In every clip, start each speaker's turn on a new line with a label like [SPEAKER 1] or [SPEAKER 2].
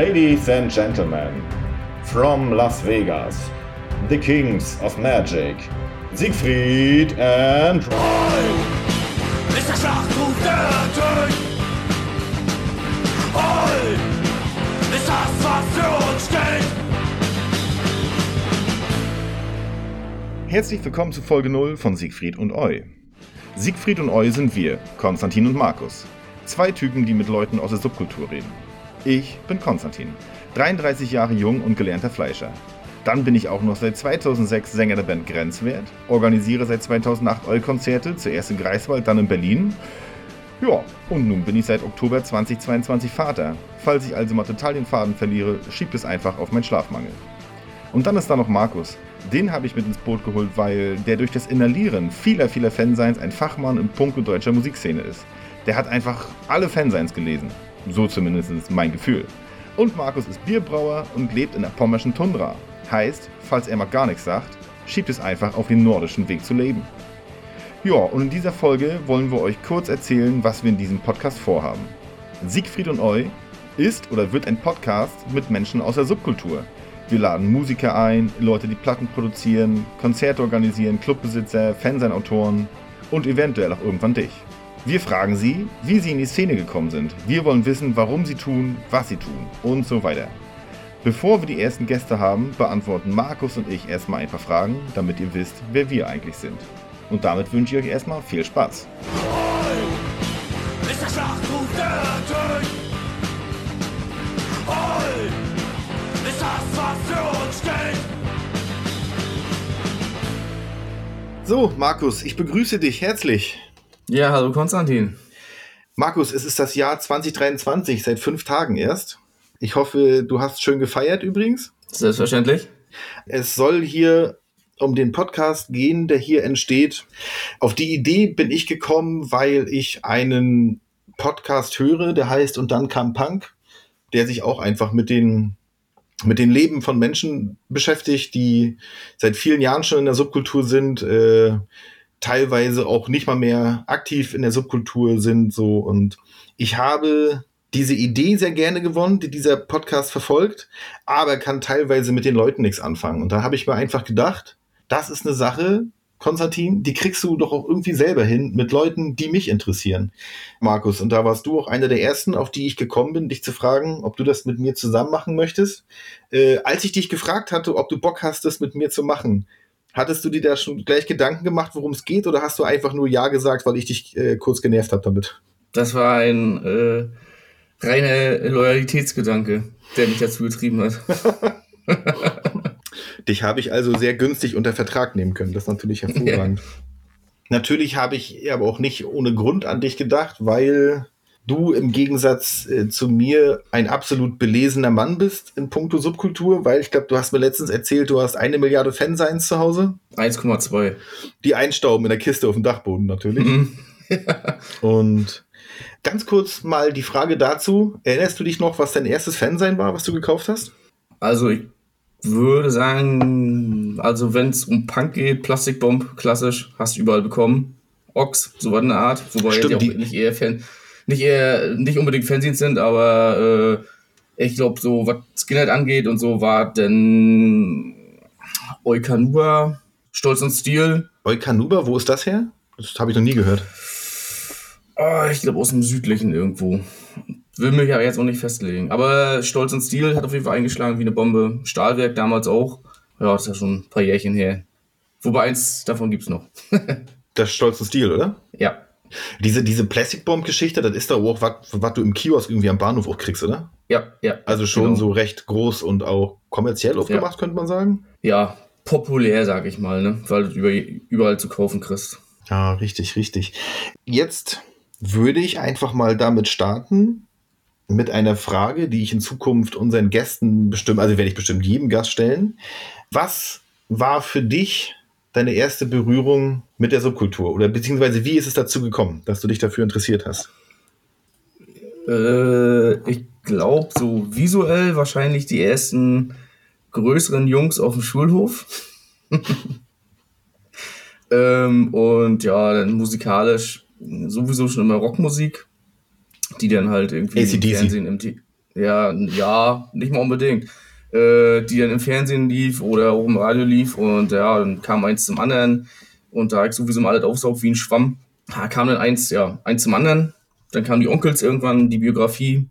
[SPEAKER 1] Ladies and gentlemen, from Las Vegas, the kings of magic, Siegfried and Roy.
[SPEAKER 2] Ist der Schlachtruf der Tod. Roy ist das, was für uns steht.
[SPEAKER 1] Herzlich willkommen zu Folge 0 von Siegfried und Eu. Siegfried und Eu sind wir, Konstantin und Markus. Zwei Typen, die mit Leuten aus der Subkultur reden. Ich bin Konstantin, 33 Jahre jung und gelernter Fleischer. Dann bin ich auch noch seit 2006 Sänger der Band Grenzwert, organisiere seit 2008 Eu-Konzerte, zuerst in Greifswald, dann in Berlin. Ja, und nun bin ich seit Oktober 2022 Vater. Falls ich also mal total den Faden verliere, schiebt es einfach auf meinen Schlafmangel. Und dann ist da noch Markus. Den habe ich mit ins Boot geholt, weil der durch das Inhalieren vieler, vieler Fanseins ein Fachmann im Punkt deutscher Musikszene ist. Der hat einfach alle Fanseins gelesen. So zumindest mein Gefühl. Und Markus ist Bierbrauer und lebt in der pommerschen Tundra. Heißt, falls er mal gar nichts sagt, schiebt es einfach auf den nordischen Weg zu leben. Ja, und in dieser Folge wollen wir euch kurz erzählen, was wir in diesem Podcast vorhaben. Siegfried und Eu ist oder wird ein Podcast mit Menschen aus der Subkultur. Wir laden Musiker ein, Leute, die Platten produzieren, Konzerte organisieren, Clubbesitzer, Fansein-Autoren und eventuell auch irgendwann dich. Wir fragen sie, wie sie in die Szene gekommen sind. Wir wollen wissen, warum sie tun, was sie tun und so weiter. Bevor wir die ersten Gäste haben, beantworten Markus und ich erstmal ein paar Fragen, damit ihr wisst, wer wir eigentlich sind. Und damit wünsche ich euch erstmal viel Spaß.
[SPEAKER 2] Roy ist der Schlachtruf der Tod. Roy ist das, was für uns steht.
[SPEAKER 1] So, Markus, ich begrüße dich herzlich.
[SPEAKER 3] Ja, hallo Konstantin.
[SPEAKER 1] Markus, es ist das Jahr 2023, seit fünf Tagen erst. Ich hoffe, du hast schön gefeiert übrigens.
[SPEAKER 3] Selbstverständlich.
[SPEAKER 1] Es soll hier um den Podcast gehen, der hier entsteht. Auf die Idee bin ich gekommen, weil ich einen Podcast höre, der heißt Und dann kam Punk, der sich auch einfach mit den mit dem Leben von Menschen beschäftigt, die seit vielen Jahren schon in der Subkultur sind, äh, teilweise auch nicht mal mehr aktiv in der Subkultur sind, so und ich habe diese Idee sehr gerne gewonnen, die dieser Podcast verfolgt, aber kann teilweise mit den Leuten nichts anfangen. Und da habe ich mir einfach gedacht, das ist eine Sache, Konstantin, die kriegst du doch auch irgendwie selber hin mit Leuten, die mich interessieren. Markus, und da warst du auch einer der ersten, auf die ich gekommen bin, dich zu fragen, ob du das mit mir zusammen machen möchtest. Äh, als ich dich gefragt hatte, ob du Bock hast, das mit mir zu machen, hattest du dir da schon gleich Gedanken gemacht, worum es geht, oder hast du einfach nur Ja gesagt, weil ich dich äh, kurz genervt habe damit?
[SPEAKER 3] Das war ein äh, reiner Loyalitätsgedanke, der mich dazu getrieben hat.
[SPEAKER 1] Dich habe ich also sehr günstig unter Vertrag nehmen können. Das ist natürlich hervorragend. Natürlich habe ich aber auch nicht ohne Grund an dich gedacht, weil du im Gegensatz äh, zu mir ein absolut belesener Mann bist in puncto Subkultur, weil ich glaube, du hast mir letztens erzählt, du hast eine Milliarde Fanseins zu Hause.
[SPEAKER 3] 1,2.
[SPEAKER 1] Die einstauben in der Kiste auf dem Dachboden natürlich.
[SPEAKER 3] Mhm.
[SPEAKER 1] Und ganz kurz mal die Frage dazu. Erinnerst du dich noch, was dein erstes Fansein war, was du gekauft hast?
[SPEAKER 3] Also ich würde sagen, also wenn es um Punk geht, Plastikbomb, klassisch, hast du überall bekommen. Ox, so was in der Art. Wobei
[SPEAKER 1] Stimmt,
[SPEAKER 3] die auch
[SPEAKER 1] die-
[SPEAKER 3] nicht eher Fan, nicht eher, nicht unbedingt Fanzines sind, aber äh, ich glaube, so was Skinhead angeht und so war denn Eukanuba, Stolz und Stil.
[SPEAKER 1] Eukanuba, wo ist das her? Das habe ich noch nie gehört.
[SPEAKER 3] Oh, ich glaube aus dem südlichen irgendwo. Will mich aber jetzt auch nicht festlegen. Aber Stolz und Stil hat auf jeden Fall eingeschlagen wie eine Bombe. Stahlwerk damals auch. Ja, das ist ja schon ein paar Jährchen her. Wobei eins davon gibt's noch.
[SPEAKER 1] Das ist stolzer Stil, oder?
[SPEAKER 3] ja.
[SPEAKER 1] Diese, diese Plastic Bomb Geschichte, das ist doch auch was, du im Kiosk irgendwie am Bahnhof auch kriegst, oder?
[SPEAKER 3] Ja, ja.
[SPEAKER 1] Also schon
[SPEAKER 3] Genau.
[SPEAKER 1] so recht groß und auch kommerziell aufgemacht, könnte man sagen.
[SPEAKER 3] Ja, populär, sag ich mal, ne? Weil du über, überall zu kaufen kriegst.
[SPEAKER 1] Ja, richtig, richtig. Jetzt würde ich einfach mal damit starten, mit einer Frage, die ich in Zukunft unseren Gästen bestimmt, also werde ich bestimmt jedem Gast stellen. Was war für dich deine erste Berührung mit der Subkultur? Oder beziehungsweise wie ist es dazu gekommen, dass du dich dafür interessiert hast?
[SPEAKER 3] Äh, ich glaube, so visuell wahrscheinlich die ersten größeren Jungs auf dem Schulhof. ähm, und ja, dann musikalisch sowieso schon immer Rockmusik, die dann halt irgendwie
[SPEAKER 1] AC/DC.
[SPEAKER 3] im Fernsehen im T Ja, ja, nicht mal unbedingt. Äh, die dann im Fernsehen lief oder auch im Radio lief und ja, dann kam eins zum anderen und da ich sowieso mal alles aufsaugt wie ein Schwamm. Da kam dann eins, ja, eins zum anderen. Dann kamen die Onkels irgendwann, die Biografie.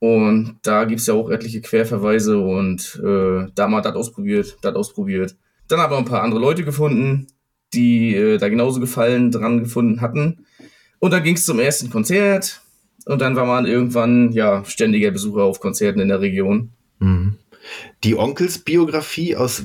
[SPEAKER 3] Und da gibt es ja auch etliche Querverweise und äh, da mal das ausprobiert, das ausprobiert. Dann haben wir ein paar andere Leute gefunden, die äh, da genauso Gefallen dran gefunden hatten. Und dann ging es zum ersten Konzert. Und dann war man irgendwann ja ständiger Besucher auf Konzerten in der Region.
[SPEAKER 1] Mhm. Die Onkels-Biografie, aus,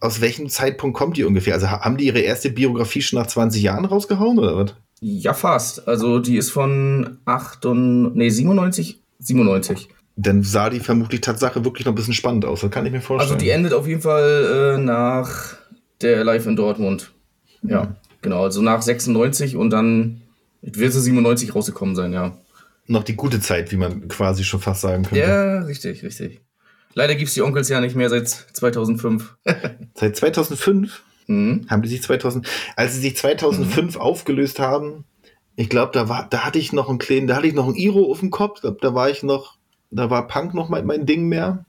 [SPEAKER 1] aus welchem Zeitpunkt kommt die ungefähr? Also haben die ihre erste Biografie schon nach 20 Jahren rausgehauen oder was?
[SPEAKER 3] Ja, fast. Also die ist von 8 und, nee, 97, 97.
[SPEAKER 1] Dann sah die vermutlich Tatsache wirklich noch ein bisschen spannend aus. Das kann ich mir vorstellen.
[SPEAKER 3] Also die endet auf jeden Fall äh, nach der Live in Dortmund. Ja, mhm. genau. Also nach 96 und dann wird sie 97 rausgekommen sein, ja.
[SPEAKER 1] Noch die gute Zeit, wie man quasi schon fast sagen könnte.
[SPEAKER 3] Ja, richtig, richtig. Leider gibt es die Onkels ja nicht mehr seit 2005.
[SPEAKER 1] seit 2005? Mhm. Haben die sich 2000, als sie sich 2005 mhm. aufgelöst haben, ich glaube, da war, da hatte ich noch einen kleinen, da hatte ich noch ein Iro auf dem Kopf, da, da war ich noch, da war Punk noch mein, mein Ding mehr.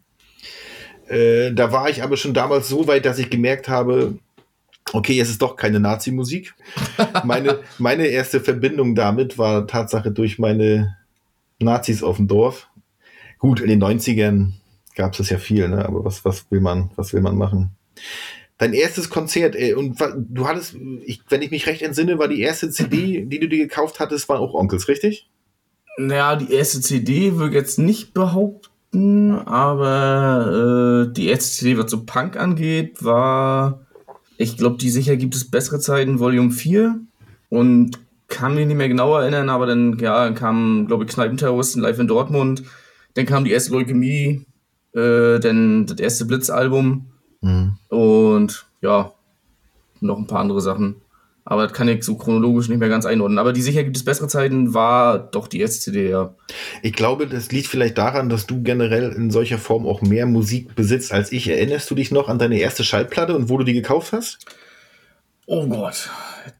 [SPEAKER 1] Äh, da war ich aber schon damals so weit, dass ich gemerkt habe, okay, es ist doch keine Nazi-Musik. meine, meine erste Verbindung damit war Tatsache durch meine Nazis auf dem Dorf. Gut, in den 90ern gab es das ja viel, ne? aber was, was, will man, was will man machen? Dein erstes Konzert, ey, und du hattest, ich, wenn ich mich recht entsinne, war die erste CD, die du dir gekauft hattest, war auch Onkels, richtig?
[SPEAKER 3] Naja, die erste CD würde ich jetzt nicht behaupten, aber äh, die erste CD, was so Punk angeht, war, ich glaube, die sicher gibt es bessere Zeiten, Volume 4 und kann mich nicht mehr genau erinnern, aber dann, ja, dann kam, glaube ich, Kneipenterroristen live in Dortmund, dann kam die erste Leukämie, äh, denn das erste Blitzalbum mhm. und ja, noch ein paar andere Sachen. Aber das kann ich so chronologisch nicht mehr ganz einordnen. Aber die sicher gibt es bessere Zeiten, war doch die erste CD, ja.
[SPEAKER 1] Ich glaube, das liegt vielleicht daran, dass du generell in solcher Form auch mehr Musik besitzt als ich. Erinnerst du dich noch an deine erste Schallplatte und wo du die gekauft hast?
[SPEAKER 3] Oh Gott.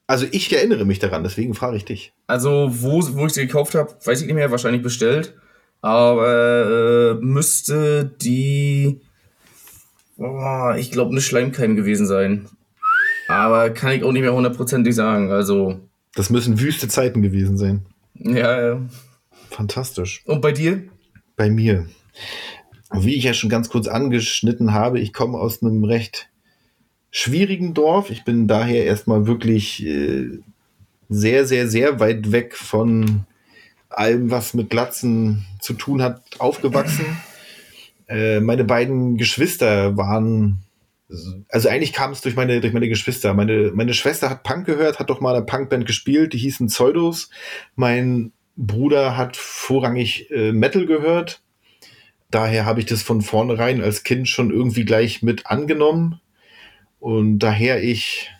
[SPEAKER 1] Also ich erinnere mich daran, deswegen frage ich dich.
[SPEAKER 3] Also wo, wo ich sie gekauft habe, weiß ich nicht mehr, wahrscheinlich bestellt aber äh, müsste die, oh, ich glaube, eine Schleimkeim gewesen sein. Aber kann ich auch nicht mehr hundertprozentig sagen. Also.
[SPEAKER 1] Das müssen wüste Zeiten gewesen sein.
[SPEAKER 3] Ja, ja.
[SPEAKER 1] Fantastisch.
[SPEAKER 3] Und bei dir?
[SPEAKER 1] Bei mir. Wie ich ja schon ganz kurz angeschnitten habe, ich komme aus einem recht schwierigen Dorf. Ich bin daher erstmal wirklich äh, sehr, sehr, sehr weit weg von allem, was mit Glatzen zu tun hat, aufgewachsen. Äh, meine beiden Geschwister waren, also eigentlich kam es durch meine, durch meine Geschwister. Meine, meine Schwester hat Punk gehört, hat doch mal eine Punkband gespielt, die hießen Pseudos. Mein Bruder hat vorrangig äh, Metal gehört. Daher habe ich das von vornherein als Kind schon irgendwie gleich mit angenommen. Und daher ich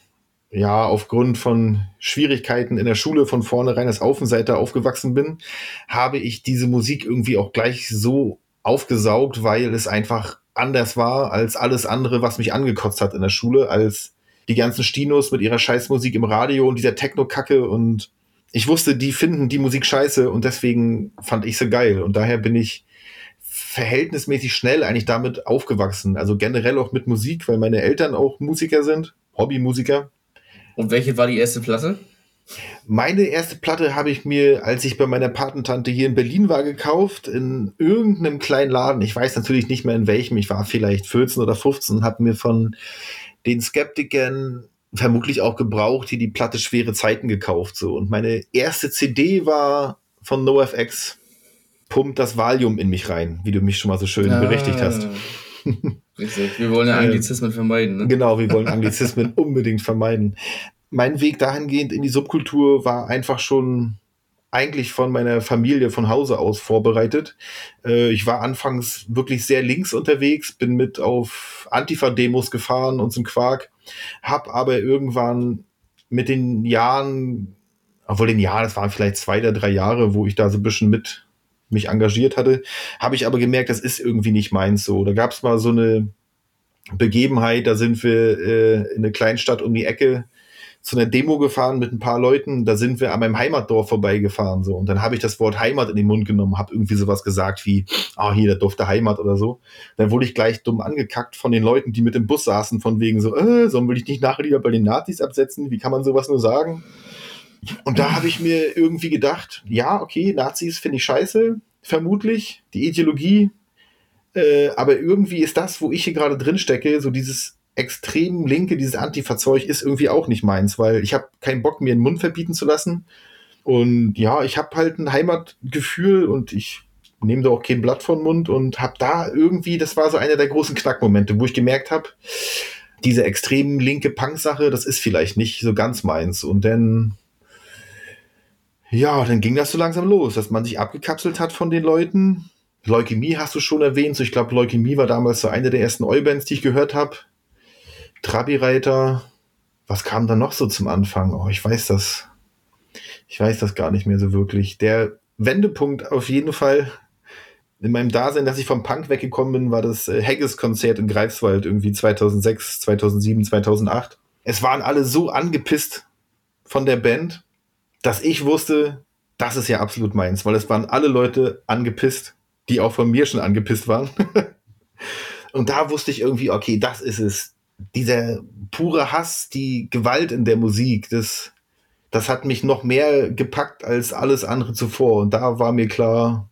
[SPEAKER 1] ja, aufgrund von Schwierigkeiten in der Schule von vornherein als Außenseiter aufgewachsen bin, habe ich diese Musik irgendwie auch gleich so aufgesaugt, weil es einfach anders war als alles andere, was mich angekotzt hat in der Schule, als die ganzen Stinos mit ihrer Scheißmusik im Radio und dieser Techno-Kacke und ich wusste, die finden die Musik scheiße und deswegen fand ich sie geil. Und daher bin ich verhältnismäßig schnell eigentlich damit aufgewachsen, also generell auch mit Musik, weil meine Eltern auch Musiker sind, Hobbymusiker
[SPEAKER 3] und welche war die erste Platte?
[SPEAKER 1] Meine erste Platte habe ich mir, als ich bei meiner Patentante hier in Berlin war, gekauft, in irgendeinem kleinen Laden. Ich weiß natürlich nicht mehr in welchem. Ich war vielleicht 14 oder 15 und habe mir von den Skeptikern vermutlich auch gebraucht, hier die Platte Schwere Zeiten gekauft. So. Und meine erste CD war von NoFX. Pumpt das Valium in mich rein, wie du mich schon mal so schön ah. berichtigt hast.
[SPEAKER 3] Richtig. Wir wollen ja ähm, Anglizismen vermeiden. Ne?
[SPEAKER 1] Genau, wir wollen Anglizismen unbedingt vermeiden. Mein Weg dahingehend in die Subkultur war einfach schon eigentlich von meiner Familie von Hause aus vorbereitet. Äh, ich war anfangs wirklich sehr links unterwegs, bin mit auf Antifa-Demos gefahren und zum Quark, hab aber irgendwann mit den Jahren, obwohl den Jahren, das waren vielleicht zwei oder drei Jahre, wo ich da so ein bisschen mit mich engagiert hatte, habe ich aber gemerkt, das ist irgendwie nicht meins so. Da gab es mal so eine Begebenheit, da sind wir äh, in eine Kleinstadt um die Ecke zu einer Demo gefahren mit ein paar Leuten. Da sind wir an meinem Heimatdorf vorbeigefahren. So. Und dann habe ich das Wort Heimat in den Mund genommen, habe irgendwie sowas gesagt wie, ah, hier der Dorf Heimat oder so. Dann wurde ich gleich dumm angekackt von den Leuten, die mit im Bus saßen, von wegen so, äh, sollen wir dich nicht nachher lieber bei den Nazis absetzen? Wie kann man sowas nur sagen? Und da habe ich mir irgendwie gedacht, ja, okay, Nazis finde ich scheiße, vermutlich. Die Ideologie äh, aber irgendwie ist das, wo ich hier gerade drin stecke, so dieses extrem linke, dieses Antifa-Zeug ist irgendwie auch nicht meins, weil ich habe keinen Bock, mir den Mund verbieten zu lassen. Und ja, ich habe halt ein Heimatgefühl und ich nehme da auch kein Blatt von Mund und habe da irgendwie, das war so einer der großen Knackmomente, wo ich gemerkt habe, diese extrem linke Punk-Sache, das ist vielleicht nicht so ganz meins. Und dann, ja, dann ging das so langsam los, dass man sich abgekapselt hat von den Leuten Leukämie hast du schon erwähnt. So, ich glaube, Leukämie war damals so eine der ersten Oi-Bands, die ich gehört habe. Trabi-Reiter. Was kam da noch so zum Anfang? Oh, ich weiß das. Ich weiß das gar nicht mehr so wirklich. Der Wendepunkt auf jeden Fall in meinem Dasein, dass ich vom Punk weggekommen bin, war das äh, Haggis-Konzert in Greifswald irgendwie 2006, 2007, 2008. Es waren alle so angepisst von der Band, dass ich wusste, das ist ja absolut meins, weil es waren alle Leute angepisst die auch von mir schon angepisst waren. und da wusste ich irgendwie, okay, das ist es. Dieser pure Hass, die Gewalt in der Musik, das, das hat mich noch mehr gepackt als alles andere zuvor. Und da war mir klar,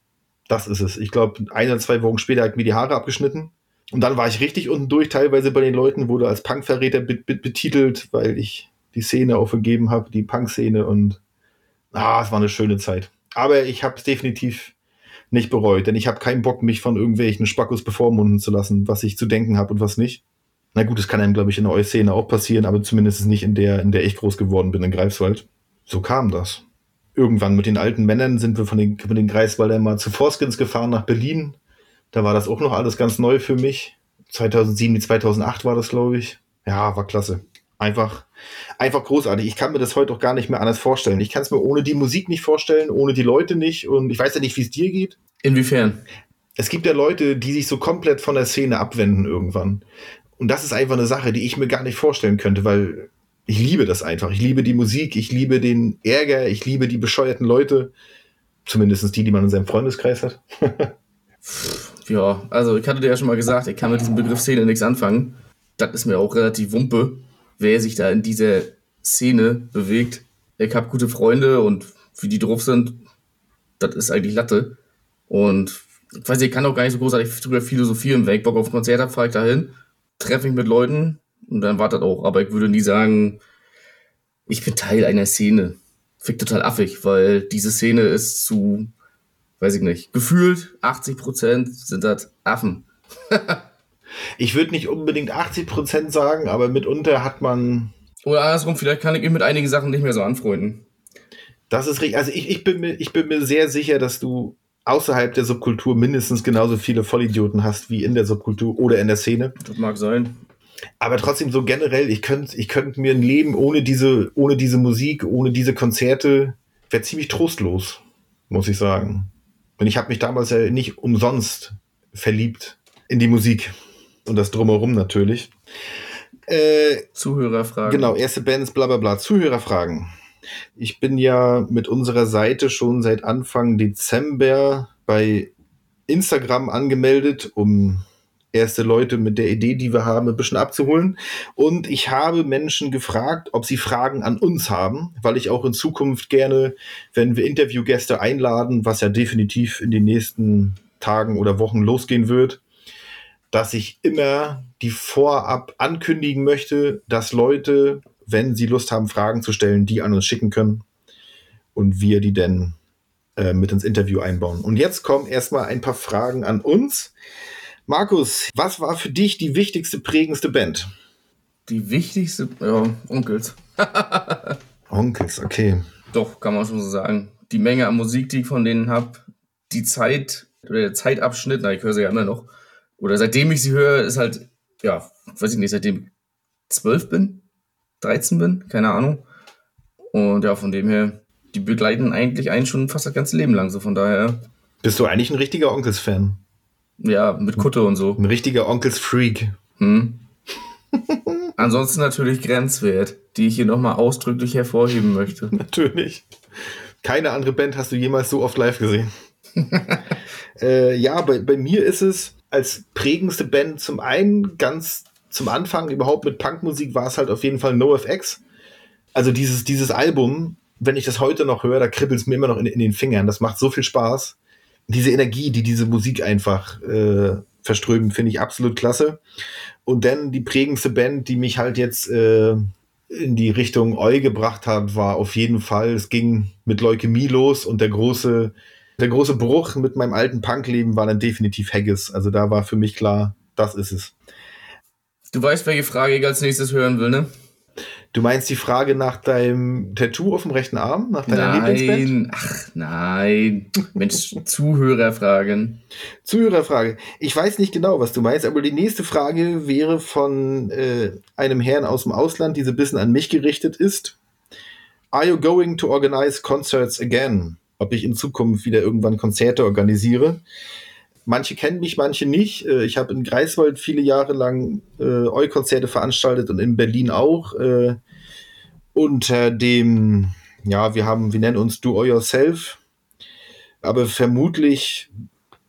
[SPEAKER 1] das ist es. Ich glaube, ein oder zwei Wochen später hat mir die Haare abgeschnitten. Und dann war ich richtig unten durch, teilweise bei den Leuten, wurde als Punkverräter betitelt, weil ich die Szene auch vergeben habe, die Punk-Szene. Und ah, es war eine schöne Zeit. Aber ich habe es definitiv nicht bereut, denn ich habe keinen Bock, mich von irgendwelchen Spackos bevormunden zu lassen, was ich zu denken habe und was nicht. Na gut, das kann einem, glaube ich, in der Eu-Szene auch passieren, aber zumindest nicht in der, in der ich groß geworden bin, in Greifswald. So kam das. Irgendwann mit den alten Männern sind wir von den, von den Greifswaldern mal zu Forskins gefahren nach Berlin. Da war das auch noch alles ganz neu für mich. 2007, 2008 war das, glaube ich. Ja, war klasse. Einfach, einfach großartig. Ich kann mir das heute auch gar nicht mehr anders vorstellen. Ich kann es mir ohne die Musik nicht vorstellen, ohne die Leute nicht. Und ich weiß ja nicht, wie es dir geht.
[SPEAKER 3] Inwiefern?
[SPEAKER 1] Es gibt ja Leute, die sich so komplett von der Szene abwenden irgendwann. Und das ist einfach eine Sache, die ich mir gar nicht vorstellen könnte, weil ich liebe das einfach. Ich liebe die Musik, ich liebe den Ärger, ich liebe die bescheuerten Leute. Zumindest die, die man in seinem Freundeskreis hat.
[SPEAKER 3] ja, also ich hatte dir ja schon mal gesagt, ich kann mit diesem Begriff Szene nichts anfangen. Das ist mir auch relativ wumpe wer sich da in dieser Szene bewegt. Ich habe gute Freunde und wie die drauf sind, das ist eigentlich Latte. Und ich weiß, ich kann auch gar nicht so großartig drüber philosophieren. Wenn ich Bock auf Konzert habe, fahre ich dahin, treffe mich mit Leuten und dann war das auch. Aber ich würde nie sagen, ich bin Teil einer Szene. Fick total affig, weil diese Szene ist zu, weiß ich nicht, gefühlt 80 Prozent sind das Affen.
[SPEAKER 1] Ich würde nicht unbedingt 80 Prozent sagen, aber mitunter hat man.
[SPEAKER 3] Oder andersrum, vielleicht kann ich mich mit einigen Sachen nicht mehr so anfreunden.
[SPEAKER 1] Das ist richtig. Also ich, ich, bin mir, ich bin mir sehr sicher, dass du außerhalb der Subkultur mindestens genauso viele Vollidioten hast wie in der Subkultur oder in der Szene.
[SPEAKER 3] Das mag sein.
[SPEAKER 1] Aber trotzdem so generell, ich könnte ich könnt mir ein Leben ohne diese, ohne diese Musik, ohne diese Konzerte, wäre ziemlich trostlos, muss ich sagen. Und ich habe mich damals ja nicht umsonst verliebt in die Musik und das drumherum natürlich.
[SPEAKER 3] Äh, Zuhörerfragen.
[SPEAKER 1] Genau, erste Bands, bla bla bla. Zuhörerfragen. Ich bin ja mit unserer Seite schon seit Anfang Dezember bei Instagram angemeldet, um erste Leute mit der Idee, die wir haben, ein bisschen abzuholen. Und ich habe Menschen gefragt, ob sie Fragen an uns haben, weil ich auch in Zukunft gerne, wenn wir Interviewgäste einladen, was ja definitiv in den nächsten Tagen oder Wochen losgehen wird, dass ich immer die vorab ankündigen möchte, dass Leute, wenn sie Lust haben, Fragen zu stellen, die an uns schicken können und wir die dann äh, mit ins Interview einbauen. Und jetzt kommen erstmal ein paar Fragen an uns. Markus, was war für dich die wichtigste, prägendste Band?
[SPEAKER 3] Die wichtigste, ja, Onkels.
[SPEAKER 1] Onkels, okay.
[SPEAKER 3] Doch, kann man schon so sagen. Die Menge an Musik, die ich von denen habe, die Zeit, der Zeitabschnitt, na, ich höre sie ja immer noch, oder seitdem ich sie höre, ist halt, ja, weiß ich nicht, seitdem ich 12 bin, 13 bin, keine Ahnung. Und ja, von dem her, die begleiten eigentlich einen schon fast das ganze Leben lang, so von daher.
[SPEAKER 1] Bist du eigentlich ein richtiger Onkels-Fan?
[SPEAKER 3] Ja, mit Kutte und so.
[SPEAKER 1] Ein richtiger Onkels-Freak. Hm.
[SPEAKER 3] Ansonsten natürlich Grenzwert, die ich hier nochmal ausdrücklich hervorheben möchte.
[SPEAKER 1] Natürlich. Keine andere Band hast du jemals so oft live gesehen. äh, ja, bei, bei mir ist es als prägendste Band zum einen ganz zum Anfang überhaupt mit Punkmusik war es halt auf jeden Fall NoFX. Also dieses, dieses Album, wenn ich das heute noch höre, da kribbelt es mir immer noch in, in, den Fingern. Das macht so viel Spaß. Diese Energie, die diese Musik einfach äh, verströmt, finde ich absolut klasse. Und dann die prägendste Band, die mich halt jetzt äh, in die Richtung Eu gebracht hat, war auf jeden Fall, es ging mit Leukämie los und der große, der große Bruch mit meinem alten Punkleben war dann definitiv Haggis. Also da war für mich klar, das ist es.
[SPEAKER 3] Du weißt, welche Frage ich als nächstes hören will, ne?
[SPEAKER 1] Du meinst die Frage nach deinem Tattoo auf dem rechten Arm? Nach deiner
[SPEAKER 3] nein,
[SPEAKER 1] Lieblingsband?
[SPEAKER 3] ach nein. Mensch, Zuhörerfragen.
[SPEAKER 1] Zuhörerfrage. Ich weiß nicht genau, was du meinst, aber die nächste Frage wäre von äh, einem Herrn aus dem Ausland, die so ein bisschen an mich gerichtet ist. Are you going to organize concerts again? Ob ich in Zukunft wieder irgendwann Konzerte organisiere? Manche kennen mich, manche nicht. Äh, ich habe in Greifswald viele Jahre lang äh, Eu-Konzerte veranstaltet und in Berlin auch. Äh, unter dem, ja, wir haben, wir nennen uns Do All Yourself. Aber vermutlich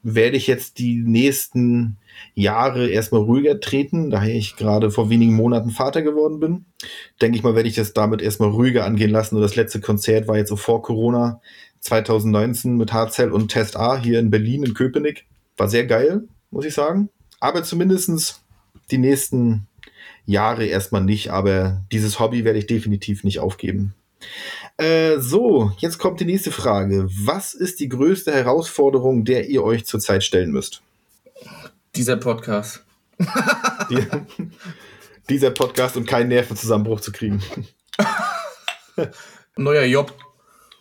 [SPEAKER 1] werde ich jetzt die nächsten Jahre erstmal ruhiger treten, da ich gerade vor wenigen Monaten Vater geworden bin. Denke ich mal, werde ich das damit erstmal ruhiger angehen lassen. Und das letzte Konzert war jetzt so vor Corona 2019 mit Harzell und Test A hier in Berlin, in Köpenick. War sehr geil, muss ich sagen. Aber zumindest die nächsten Jahre erstmal nicht. Aber dieses Hobby werde ich definitiv nicht aufgeben. Äh, so, jetzt kommt die nächste Frage. Was ist die größte Herausforderung, der ihr euch zurzeit stellen müsst?
[SPEAKER 3] Dieser Podcast.
[SPEAKER 1] Die, dieser Podcast und keinen Nervenzusammenbruch zu kriegen.
[SPEAKER 3] Neuer Job,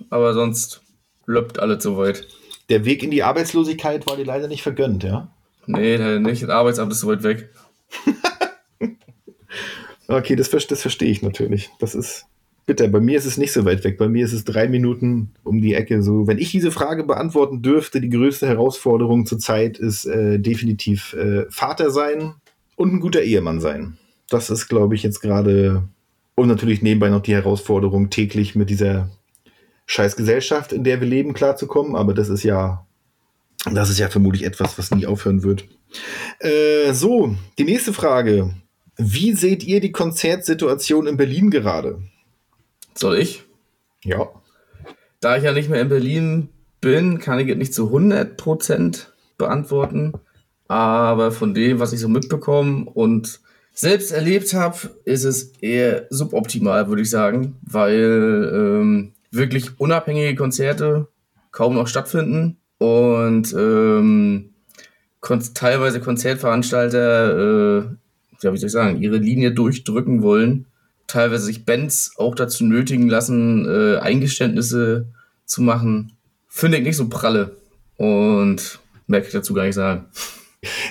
[SPEAKER 3] aber sonst löppt alles soweit.
[SPEAKER 1] Der Weg in die Arbeitslosigkeit war dir leider nicht vergönnt, ja?
[SPEAKER 3] Nee, nicht. Das Arbeitsamt ist so weit weg.
[SPEAKER 1] okay, das, das verstehe ich natürlich. Das ist bitter. Bei mir ist es nicht so weit weg. Bei mir ist es drei Minuten um die Ecke. So, wenn ich diese Frage beantworten dürfte, die größte Herausforderung zurzeit ist äh, definitiv äh, Vater sein und ein guter Ehemann sein. Das ist, glaube ich, jetzt gerade und natürlich nebenbei noch die Herausforderung, täglich mit dieser scheiß Gesellschaft, in der wir leben, klarzukommen. Aber das ist ja, das ist ja vermutlich etwas, was nie aufhören wird. Äh, so, die nächste Frage. Wie seht ihr die Konzertsituation in Berlin gerade?
[SPEAKER 3] Soll ich?
[SPEAKER 1] Ja.
[SPEAKER 3] Da ich ja nicht mehr in Berlin bin, kann ich es nicht zu 100% beantworten. Aber von dem, was ich so mitbekomme und selbst erlebt habe, ist es eher suboptimal, würde ich sagen, weil ähm, wirklich unabhängige Konzerte kaum noch stattfinden und ähm, kon teilweise Konzertveranstalter, äh, ja, wie soll ich sagen, ihre Linie durchdrücken wollen, teilweise sich Bands auch dazu nötigen lassen, äh, Eingeständnisse zu machen, finde ich nicht so pralle und merke ich dazu gar nicht sagen.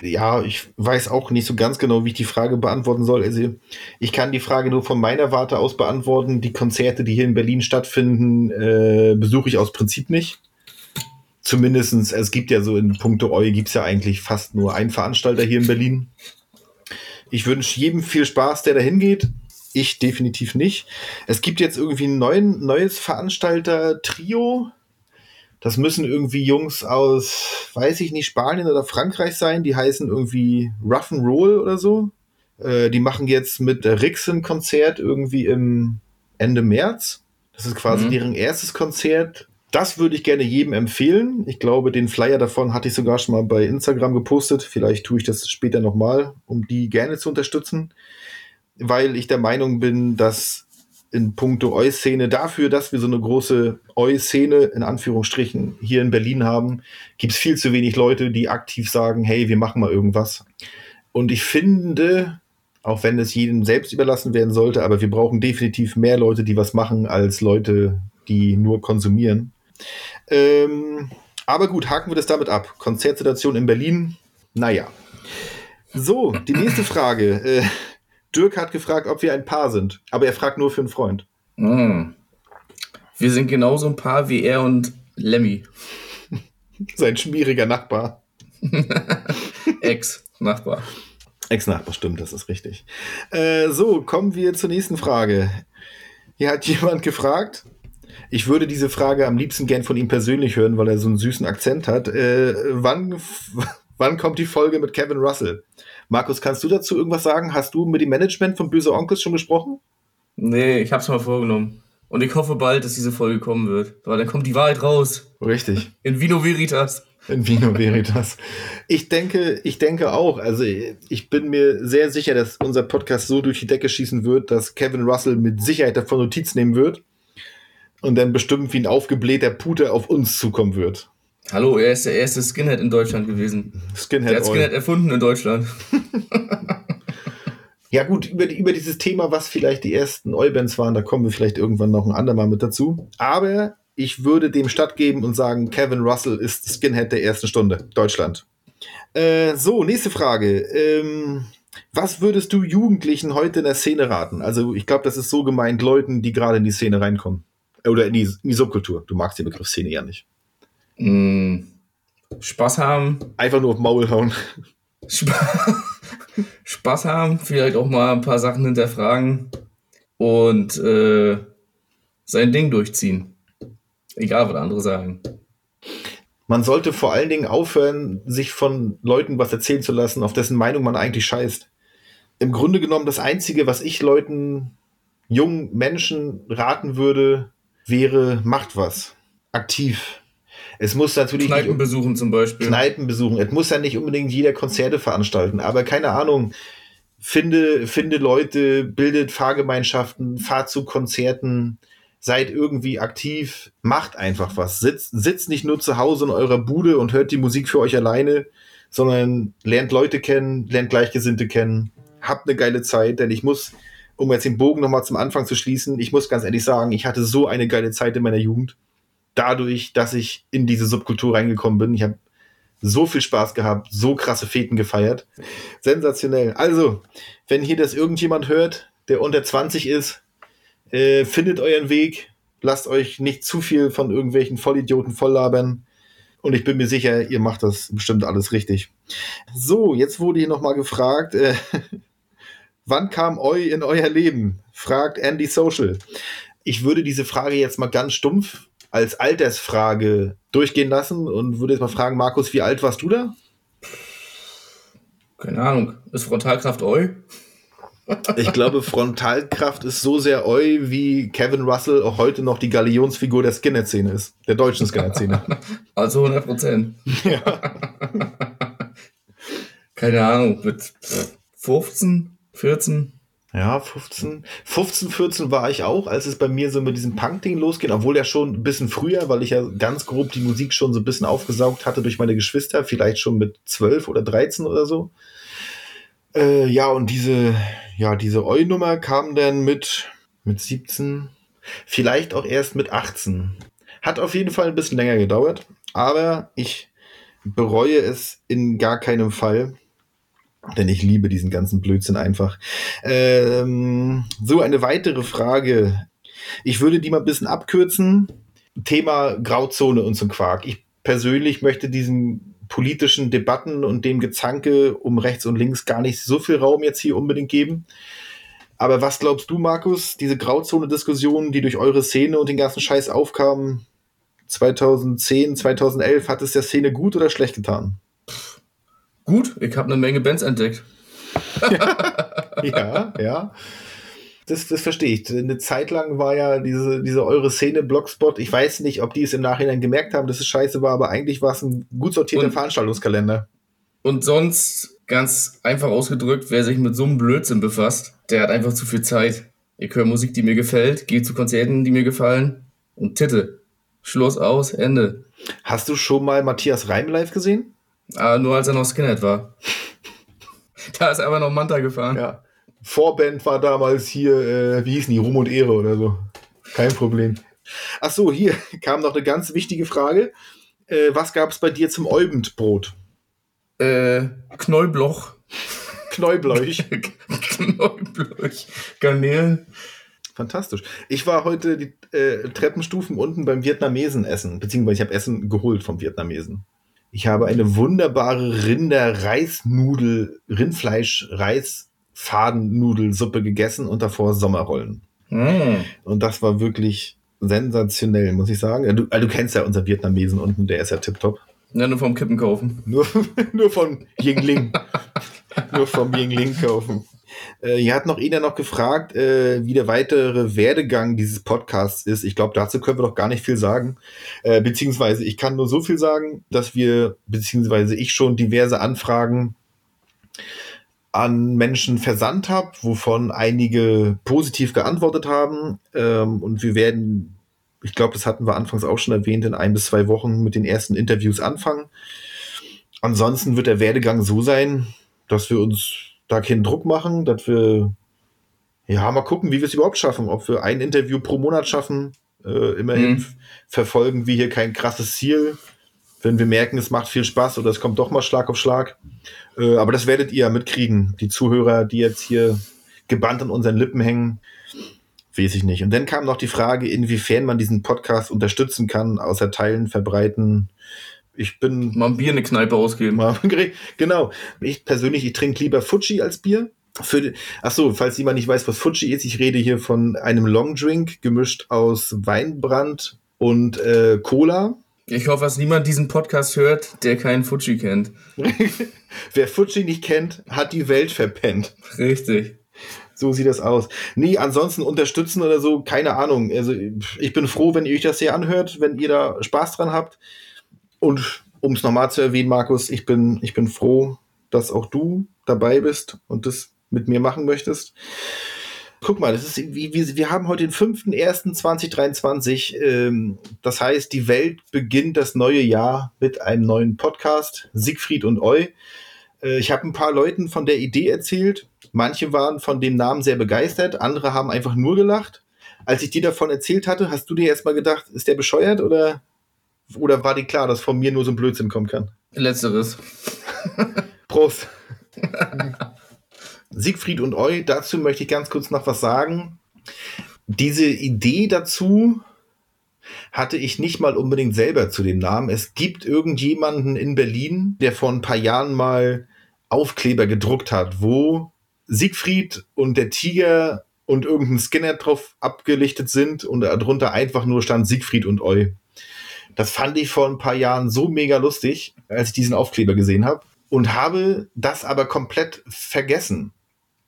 [SPEAKER 1] Ja, ich weiß auch nicht so ganz genau, wie ich die Frage beantworten soll. Also ich kann die Frage nur von meiner Warte aus beantworten. Die Konzerte, die hier in Berlin stattfinden, äh, besuche ich aus Prinzip nicht. Zumindestens, es gibt ja so in puncto Eu gibt es ja eigentlich fast nur einen Veranstalter hier in Berlin. Ich wünsche jedem viel Spaß, der da hingeht. Ich definitiv nicht. Es gibt jetzt irgendwie ein neuen, neues Veranstalter-Trio das müssen irgendwie Jungs aus, weiß ich nicht, Spanien oder Frankreich sein. Die heißen irgendwie Rough and Roll oder so. Äh, die machen jetzt mit Rix ein Konzert irgendwie im Ende März. Das ist quasi mhm. deren erstes Konzert. Das würde ich gerne jedem empfehlen. Ich glaube, den Flyer davon hatte ich sogar schon mal bei Instagram gepostet. Vielleicht tue ich das später nochmal, um die gerne zu unterstützen. Weil ich der Meinung bin, dass in puncto Eu-Szene dafür, dass wir so eine große Eu-Szene in Anführungsstrichen hier in Berlin haben, gibt es viel zu wenig Leute, die aktiv sagen, hey, wir machen mal irgendwas. Und ich finde, auch wenn es jedem selbst überlassen werden sollte, aber wir brauchen definitiv mehr Leute, die was machen, als Leute, die nur konsumieren. Ähm, aber gut, haken wir das damit ab. Konzertsituation in Berlin, naja. So, die nächste Frage. Äh, Dirk hat gefragt, ob wir ein Paar sind, aber er fragt nur für einen Freund.
[SPEAKER 3] Mm. Wir sind genauso ein Paar wie er und Lemmy.
[SPEAKER 1] Sein schmieriger Nachbar.
[SPEAKER 3] Ex-Nachbar.
[SPEAKER 1] Ex-Nachbar, stimmt, das ist richtig. Äh, so, kommen wir zur nächsten Frage. Hier hat jemand gefragt, ich würde diese Frage am liebsten gern von ihm persönlich hören, weil er so einen süßen Akzent hat. Äh, wann, wann kommt die Folge mit Kevin Russell? Markus, kannst du dazu irgendwas sagen? Hast du mit dem Management von Böse Onkels schon gesprochen?
[SPEAKER 3] Nee, ich hab's mal vorgenommen. Und ich hoffe bald, dass diese Folge kommen wird. Weil dann kommt die Wahrheit raus.
[SPEAKER 1] Richtig.
[SPEAKER 3] In Vino Veritas.
[SPEAKER 1] In Vino Veritas. Ich denke, ich denke auch. Also ich bin mir sehr sicher, dass unser Podcast so durch die Decke schießen wird, dass Kevin Russell mit Sicherheit davon Notiz nehmen wird und dann bestimmt wie ein aufgeblähter Pute auf uns zukommen wird.
[SPEAKER 3] Hallo, er ist der erste Skinhead in Deutschland gewesen.
[SPEAKER 1] Skinhead.
[SPEAKER 3] Der hat Skinhead erfunden in Deutschland.
[SPEAKER 1] Ja gut, über, über dieses Thema, was vielleicht die ersten Oi-Bands waren, da kommen wir vielleicht irgendwann noch ein andermal mit dazu. Aber ich würde dem stattgeben und sagen, Kevin Russell ist Skinhead der ersten Stunde. Deutschland. Äh, so, nächste Frage. Ähm, was würdest du Jugendlichen heute in der Szene raten? Also ich glaube, das ist so gemeint, Leuten, die gerade in die Szene reinkommen. Oder in die, in die Subkultur. Du magst den Begriff Szene ja nicht.
[SPEAKER 3] Mm, Spaß haben.
[SPEAKER 1] Einfach nur auf Maul hauen.
[SPEAKER 3] Sp Spaß haben, vielleicht auch mal ein paar Sachen hinterfragen und äh, sein Ding durchziehen. Egal, was andere sagen.
[SPEAKER 1] Man sollte vor allen Dingen aufhören, sich von Leuten was erzählen zu lassen, auf dessen Meinung man eigentlich scheißt. Im Grunde genommen, das Einzige, was ich Leuten, jungen Menschen raten würde, wäre, macht was. Aktiv. Es muss natürlich.
[SPEAKER 3] Kneipen besuchen zum Beispiel.
[SPEAKER 1] Kneipen besuchen. Es muss ja nicht unbedingt jeder Konzerte veranstalten, aber keine Ahnung. Finde, finde Leute, bildet Fahrgemeinschaften, fahrt zu Konzerten, seid irgendwie aktiv, macht einfach was. Sitzt, sitzt nicht nur zu Hause in eurer Bude und hört die Musik für euch alleine, sondern lernt Leute kennen, lernt Gleichgesinnte kennen, habt eine geile Zeit, denn ich muss, um jetzt den Bogen nochmal zum Anfang zu schließen, ich muss ganz ehrlich sagen, ich hatte so eine geile Zeit in meiner Jugend dadurch, dass ich in diese Subkultur reingekommen bin. Ich habe so viel Spaß gehabt, so krasse Feten gefeiert. Sensationell. Also, wenn hier das irgendjemand hört, der unter 20 ist, äh, findet euren Weg, lasst euch nicht zu viel von irgendwelchen Vollidioten volllabern. Und ich bin mir sicher, ihr macht das bestimmt alles richtig. So, jetzt wurde hier nochmal gefragt, äh, wann kam Eu in euer Leben? Fragt Andy Social. Ich würde diese Frage jetzt mal ganz stumpf als Altersfrage durchgehen lassen und würde jetzt mal fragen, Markus, wie alt warst du da?
[SPEAKER 3] Keine Ahnung. Ist Frontalkraft Eu?
[SPEAKER 1] Ich glaube, Frontalkraft ist so sehr Eu, wie Kevin Russell auch heute noch die Galionsfigur der Skinhead-Szene ist. Der deutschen Skinhead-Szene.
[SPEAKER 3] Also 100 Prozent. Ja. Keine Ahnung, mit 15, 14?
[SPEAKER 1] Ja, 15. 15, 14 war ich auch, als es bei mir so mit diesem Punk-Ding losging, obwohl ja schon ein bisschen früher, weil ich ja ganz grob die Musik schon so ein bisschen aufgesaugt hatte durch meine Geschwister, vielleicht schon mit 12 oder 13 oder so. Äh, ja, und diese, ja, diese Eu-Nummer kam dann mit, mit 17, vielleicht auch erst mit 18. Hat auf jeden Fall ein bisschen länger gedauert, aber ich bereue es in gar keinem Fall. Denn ich liebe diesen ganzen Blödsinn einfach. Ähm, so, eine weitere Frage. Ich würde die mal ein bisschen abkürzen. Thema Grauzone und so Quark. Ich persönlich möchte diesen politischen Debatten und dem Gezanke um rechts und links gar nicht so viel Raum jetzt hier unbedingt geben. Aber was glaubst du, Markus, diese Grauzone-Diskussionen, die durch eure Szene und den ganzen Scheiß aufkamen, 2010, 2011, hat es der Szene gut oder schlecht getan?
[SPEAKER 3] Gut, ich habe eine Menge Bands entdeckt.
[SPEAKER 1] ja, ja. Das, das verstehe ich. Eine Zeit lang war ja diese, diese eure Szene Blogspot. Ich weiß nicht, ob die es im Nachhinein gemerkt haben, dass es scheiße war, aber eigentlich war es ein gut sortierter und, Veranstaltungskalender.
[SPEAKER 3] Und sonst, ganz einfach ausgedrückt, wer sich mit so einem Blödsinn befasst, der hat einfach zu viel Zeit. Ich höre Musik, die mir gefällt, gehe zu Konzerten, die mir gefallen und titte. Schluss aus, Ende.
[SPEAKER 1] Hast du schon mal Matthias Reim live gesehen?
[SPEAKER 3] Ah, nur als er noch Skinhead war. da ist er aber noch Manta gefahren.
[SPEAKER 1] Ja. Vorband war damals hier, äh, wie hießen die, Ruhm und Ehre oder so. Kein Problem. Ach so, hier kam noch eine ganz wichtige Frage. Äh, was gab es bei dir zum Eubendbrot?
[SPEAKER 3] Äh, Knollbloch.
[SPEAKER 1] Knäubleuch.
[SPEAKER 3] Knäubleuch. Garnelen.
[SPEAKER 1] Fantastisch. Ich war heute die äh, Treppenstufen unten beim Vietnamesen essen, beziehungsweise ich habe Essen geholt vom Vietnamesen Ich habe eine wunderbare Rinder-Reisnudel, Rindfleisch-Reisfadennudelsuppe gegessen und davor Sommerrollen.
[SPEAKER 3] Mm.
[SPEAKER 1] Und das war wirklich sensationell, muss ich sagen. Du, du kennst ja unseren Vietnamesen unten, der ist ja tipptopp.
[SPEAKER 3] Ja, nur vom Kippen kaufen.
[SPEAKER 1] Nur, nur von Yingling. nur vom Yingling kaufen. Äh, hier hat noch einer noch gefragt, äh, wie der weitere Werdegang dieses Podcasts ist. Ich glaube, dazu können wir doch gar nicht viel sagen. Äh, beziehungsweise ich kann nur so viel sagen, dass wir, beziehungsweise ich schon diverse Anfragen an Menschen versandt habe, wovon einige positiv geantwortet haben. Ähm, und wir werden, ich glaube, das hatten wir anfangs auch schon erwähnt, in ein bis zwei Wochen mit den ersten Interviews anfangen. Ansonsten wird der Werdegang so sein, dass wir uns da keinen Druck machen, dass wir ja mal gucken, wie wir es überhaupt schaffen, ob wir ein Interview pro Monat schaffen. Äh, immerhin
[SPEAKER 3] Mhm.
[SPEAKER 1] verfolgen wir hier kein krasses Ziel. Wenn wir merken, es macht viel Spaß oder es kommt doch mal Schlag auf Schlag. Äh, aber das werdet ihr ja mitkriegen. Die Zuhörer, die jetzt hier gebannt an unseren Lippen hängen, weiß ich nicht. Und dann kam noch die Frage, inwiefern man diesen Podcast unterstützen kann, außer Teilen, Verbreiten. Ich bin
[SPEAKER 3] Mal ein Bier in eine Kneipe ausgeben.
[SPEAKER 1] Mal. Genau. Ich persönlich, ich trinke lieber Fuji als Bier. Für ach so, falls jemand nicht weiß, was Fuji ist, ich rede hier von einem Long Drink gemischt aus Weinbrand und äh, Cola.
[SPEAKER 3] Ich hoffe, dass niemand diesen Podcast hört, der keinen Fuji kennt.
[SPEAKER 1] Wer Fuji nicht kennt, hat die Welt verpennt.
[SPEAKER 3] Richtig.
[SPEAKER 1] So sieht das aus. Nee, ansonsten unterstützen oder so, keine Ahnung. Also ich bin froh, wenn ihr euch das hier anhört, wenn ihr da Spaß dran habt. Und um es nochmal zu erwähnen, Markus, ich bin, ich bin froh, dass auch du dabei bist und das mit mir machen möchtest. Guck mal, das ist wir, wir haben heute den 5.1.2023. Ähm, das heißt, die Welt beginnt das neue Jahr mit einem neuen Podcast, Siegfried und Eu. Äh, ich habe ein paar Leuten von der Idee erzählt. Manche waren von dem Namen sehr begeistert, andere haben einfach nur gelacht. Als ich dir davon erzählt hatte, hast du dir erstmal gedacht, ist der bescheuert oder, oder war dir klar, dass von mir nur so ein Blödsinn kommen kann?
[SPEAKER 3] Letzteres.
[SPEAKER 1] Prost. Siegfried und Eu, dazu möchte ich ganz kurz noch was sagen. Diese Idee dazu hatte ich nicht mal unbedingt selber zu dem Namen. Es gibt irgendjemanden in Berlin, der vor ein paar Jahren mal Aufkleber gedruckt hat, wo Siegfried und der Tiger und irgendein Skinner drauf abgelichtet sind und darunter einfach nur stand Siegfried und Eu. Das fand ich vor ein paar Jahren so mega lustig, als ich diesen Aufkleber gesehen habe und habe das aber komplett vergessen.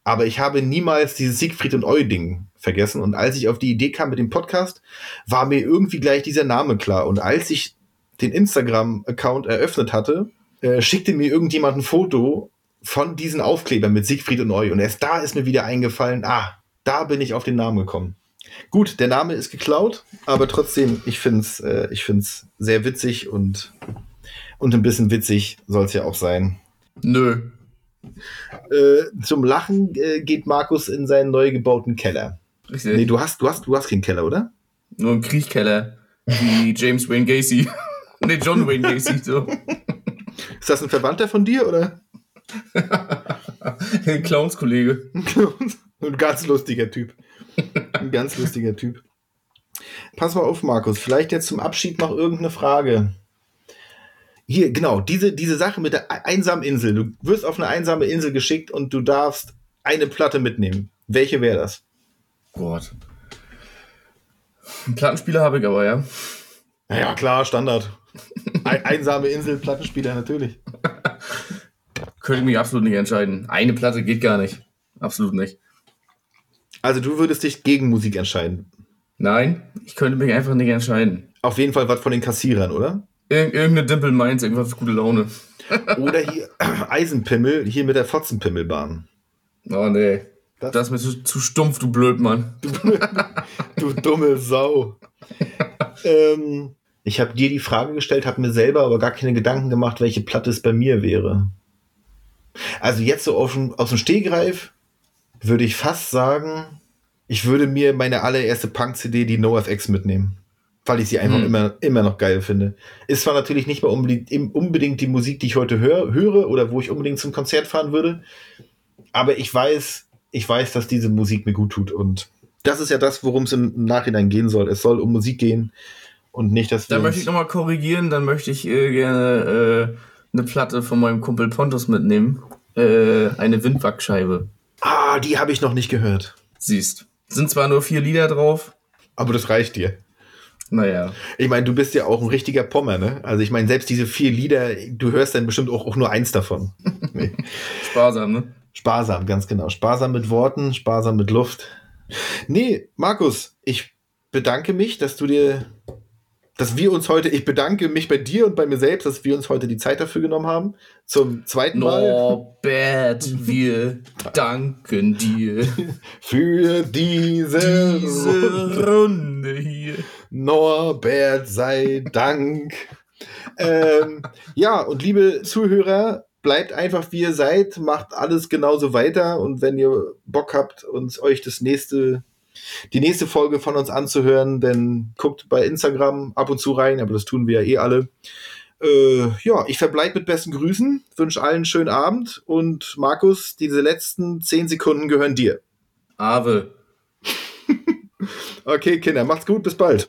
[SPEAKER 1] Aber ich habe niemals dieses Siegfried und Eu-Ding vergessen. Und als ich auf die Idee kam mit dem Podcast, war mir irgendwie gleich dieser Name klar. Und als ich den Instagram-Account eröffnet hatte, äh, schickte mir irgendjemand ein Foto von diesen Aufklebern mit Siegfried und Eu. Und erst da ist mir wieder eingefallen, ah, da bin ich auf den Namen gekommen. Gut, der Name ist geklaut, aber trotzdem, ich finde es äh, ich find's sehr witzig und, und ein bisschen witzig soll es ja auch sein.
[SPEAKER 3] Nö.
[SPEAKER 1] Äh, zum Lachen äh, geht Markus in seinen neu gebauten Keller.
[SPEAKER 3] Richtig.
[SPEAKER 1] Nee, du hast, du hast, du hast keinen Keller, oder?
[SPEAKER 3] Nur im Kriechkeller. Wie James Wayne Gacy. nee, John Wayne Gacy, so.
[SPEAKER 1] Ist das ein Verwandter von dir, oder?
[SPEAKER 3] Ein Clownskollege.
[SPEAKER 1] ein ganz lustiger Typ. Ein ganz lustiger Typ. Pass mal auf, Markus. Vielleicht jetzt zum Abschied noch irgendeine Frage. Hier, genau, diese, diese Sache mit der einsamen Insel. Du wirst auf eine einsame Insel geschickt und du darfst eine Platte mitnehmen. Welche wäre das?
[SPEAKER 3] Gott. Einen Plattenspieler habe ich aber, ja.
[SPEAKER 1] Ja, klar, Standard. Ein, einsame Insel, Plattenspieler, natürlich.
[SPEAKER 3] Könnte ich mich absolut nicht entscheiden. Eine Platte geht gar nicht. Absolut nicht.
[SPEAKER 1] Also du würdest dich gegen Musik entscheiden.
[SPEAKER 3] Nein, ich könnte mich einfach nicht entscheiden.
[SPEAKER 1] Auf jeden Fall was von den Kassierern, oder?
[SPEAKER 3] Ir irgendeine Dimple Mainz, irgendwas für gute Laune.
[SPEAKER 1] Oder hier Eisenpimmel, hier mit der Fotzenpimmelbahn.
[SPEAKER 3] Oh nee.
[SPEAKER 1] Das-
[SPEAKER 3] Das, ist mir zu, zu stumpf, du Blödmann.
[SPEAKER 1] Du dumme Sau. ähm, ich habe dir die Frage gestellt, habe mir selber aber gar keine Gedanken gemacht, welche Platte es bei mir wäre. Also jetzt so auf aus dem Stegreif würde ich fast sagen, ich würde mir meine allererste Punk-CD, die NoFX, mitnehmen. Weil ich sie einfach
[SPEAKER 3] Hm.
[SPEAKER 1] immer, immer noch geil finde. Ist zwar natürlich nicht mehr unbedingt, die Musik, die ich heute hör, höre oder wo ich unbedingt zum Konzert fahren würde, aber ich weiß, ich weiß, dass diese Musik mir gut tut und das ist ja das, worum es im Nachhinein gehen soll. Es soll um Musik gehen
[SPEAKER 4] Und nicht, dass wir
[SPEAKER 3] Da möchte ich nochmal korrigieren, dann möchte ich äh, gerne äh, eine Platte von meinem Kumpel Pontus mitnehmen. Äh, eine Windwachscheibe.
[SPEAKER 1] Ah, die habe ich noch nicht gehört.
[SPEAKER 3] Siehst. Sind zwar nur vier Lieder drauf.
[SPEAKER 1] Aber das reicht dir.
[SPEAKER 3] Naja.
[SPEAKER 1] Ich meine, du bist ja auch ein richtiger Pommer, ne? Also ich meine, selbst diese vier Lieder, du hörst dann bestimmt auch, auch nur eins davon. Nee.
[SPEAKER 3] Sparsam, ne?
[SPEAKER 1] Sparsam, ganz genau. Sparsam mit Worten, sparsam mit Luft. Nee, Markus, ich bedanke mich, dass du dir, dass wir uns heute, ich bedanke mich bei dir und bei mir selbst, dass wir uns heute die Zeit dafür genommen haben. Zum zweiten Mal
[SPEAKER 3] Norbert, wir danken dir.
[SPEAKER 1] für diese,
[SPEAKER 3] Diese Runde hier.
[SPEAKER 1] Norbert sei Dank. ähm, ja, und liebe Zuhörer, bleibt einfach wie ihr seid, macht alles genauso weiter und wenn ihr Bock habt, uns euch das nächste, die nächste Folge von uns anzuhören, dann guckt bei Instagram ab und zu rein, aber das tun wir ja eh alle. Äh, ja, ich verbleibe mit besten Grüßen, wünsche allen einen schönen Abend und Markus, diese letzten zehn Sekunden gehören dir.
[SPEAKER 3] Ave.
[SPEAKER 1] Okay, Kinder, macht's gut, bis bald.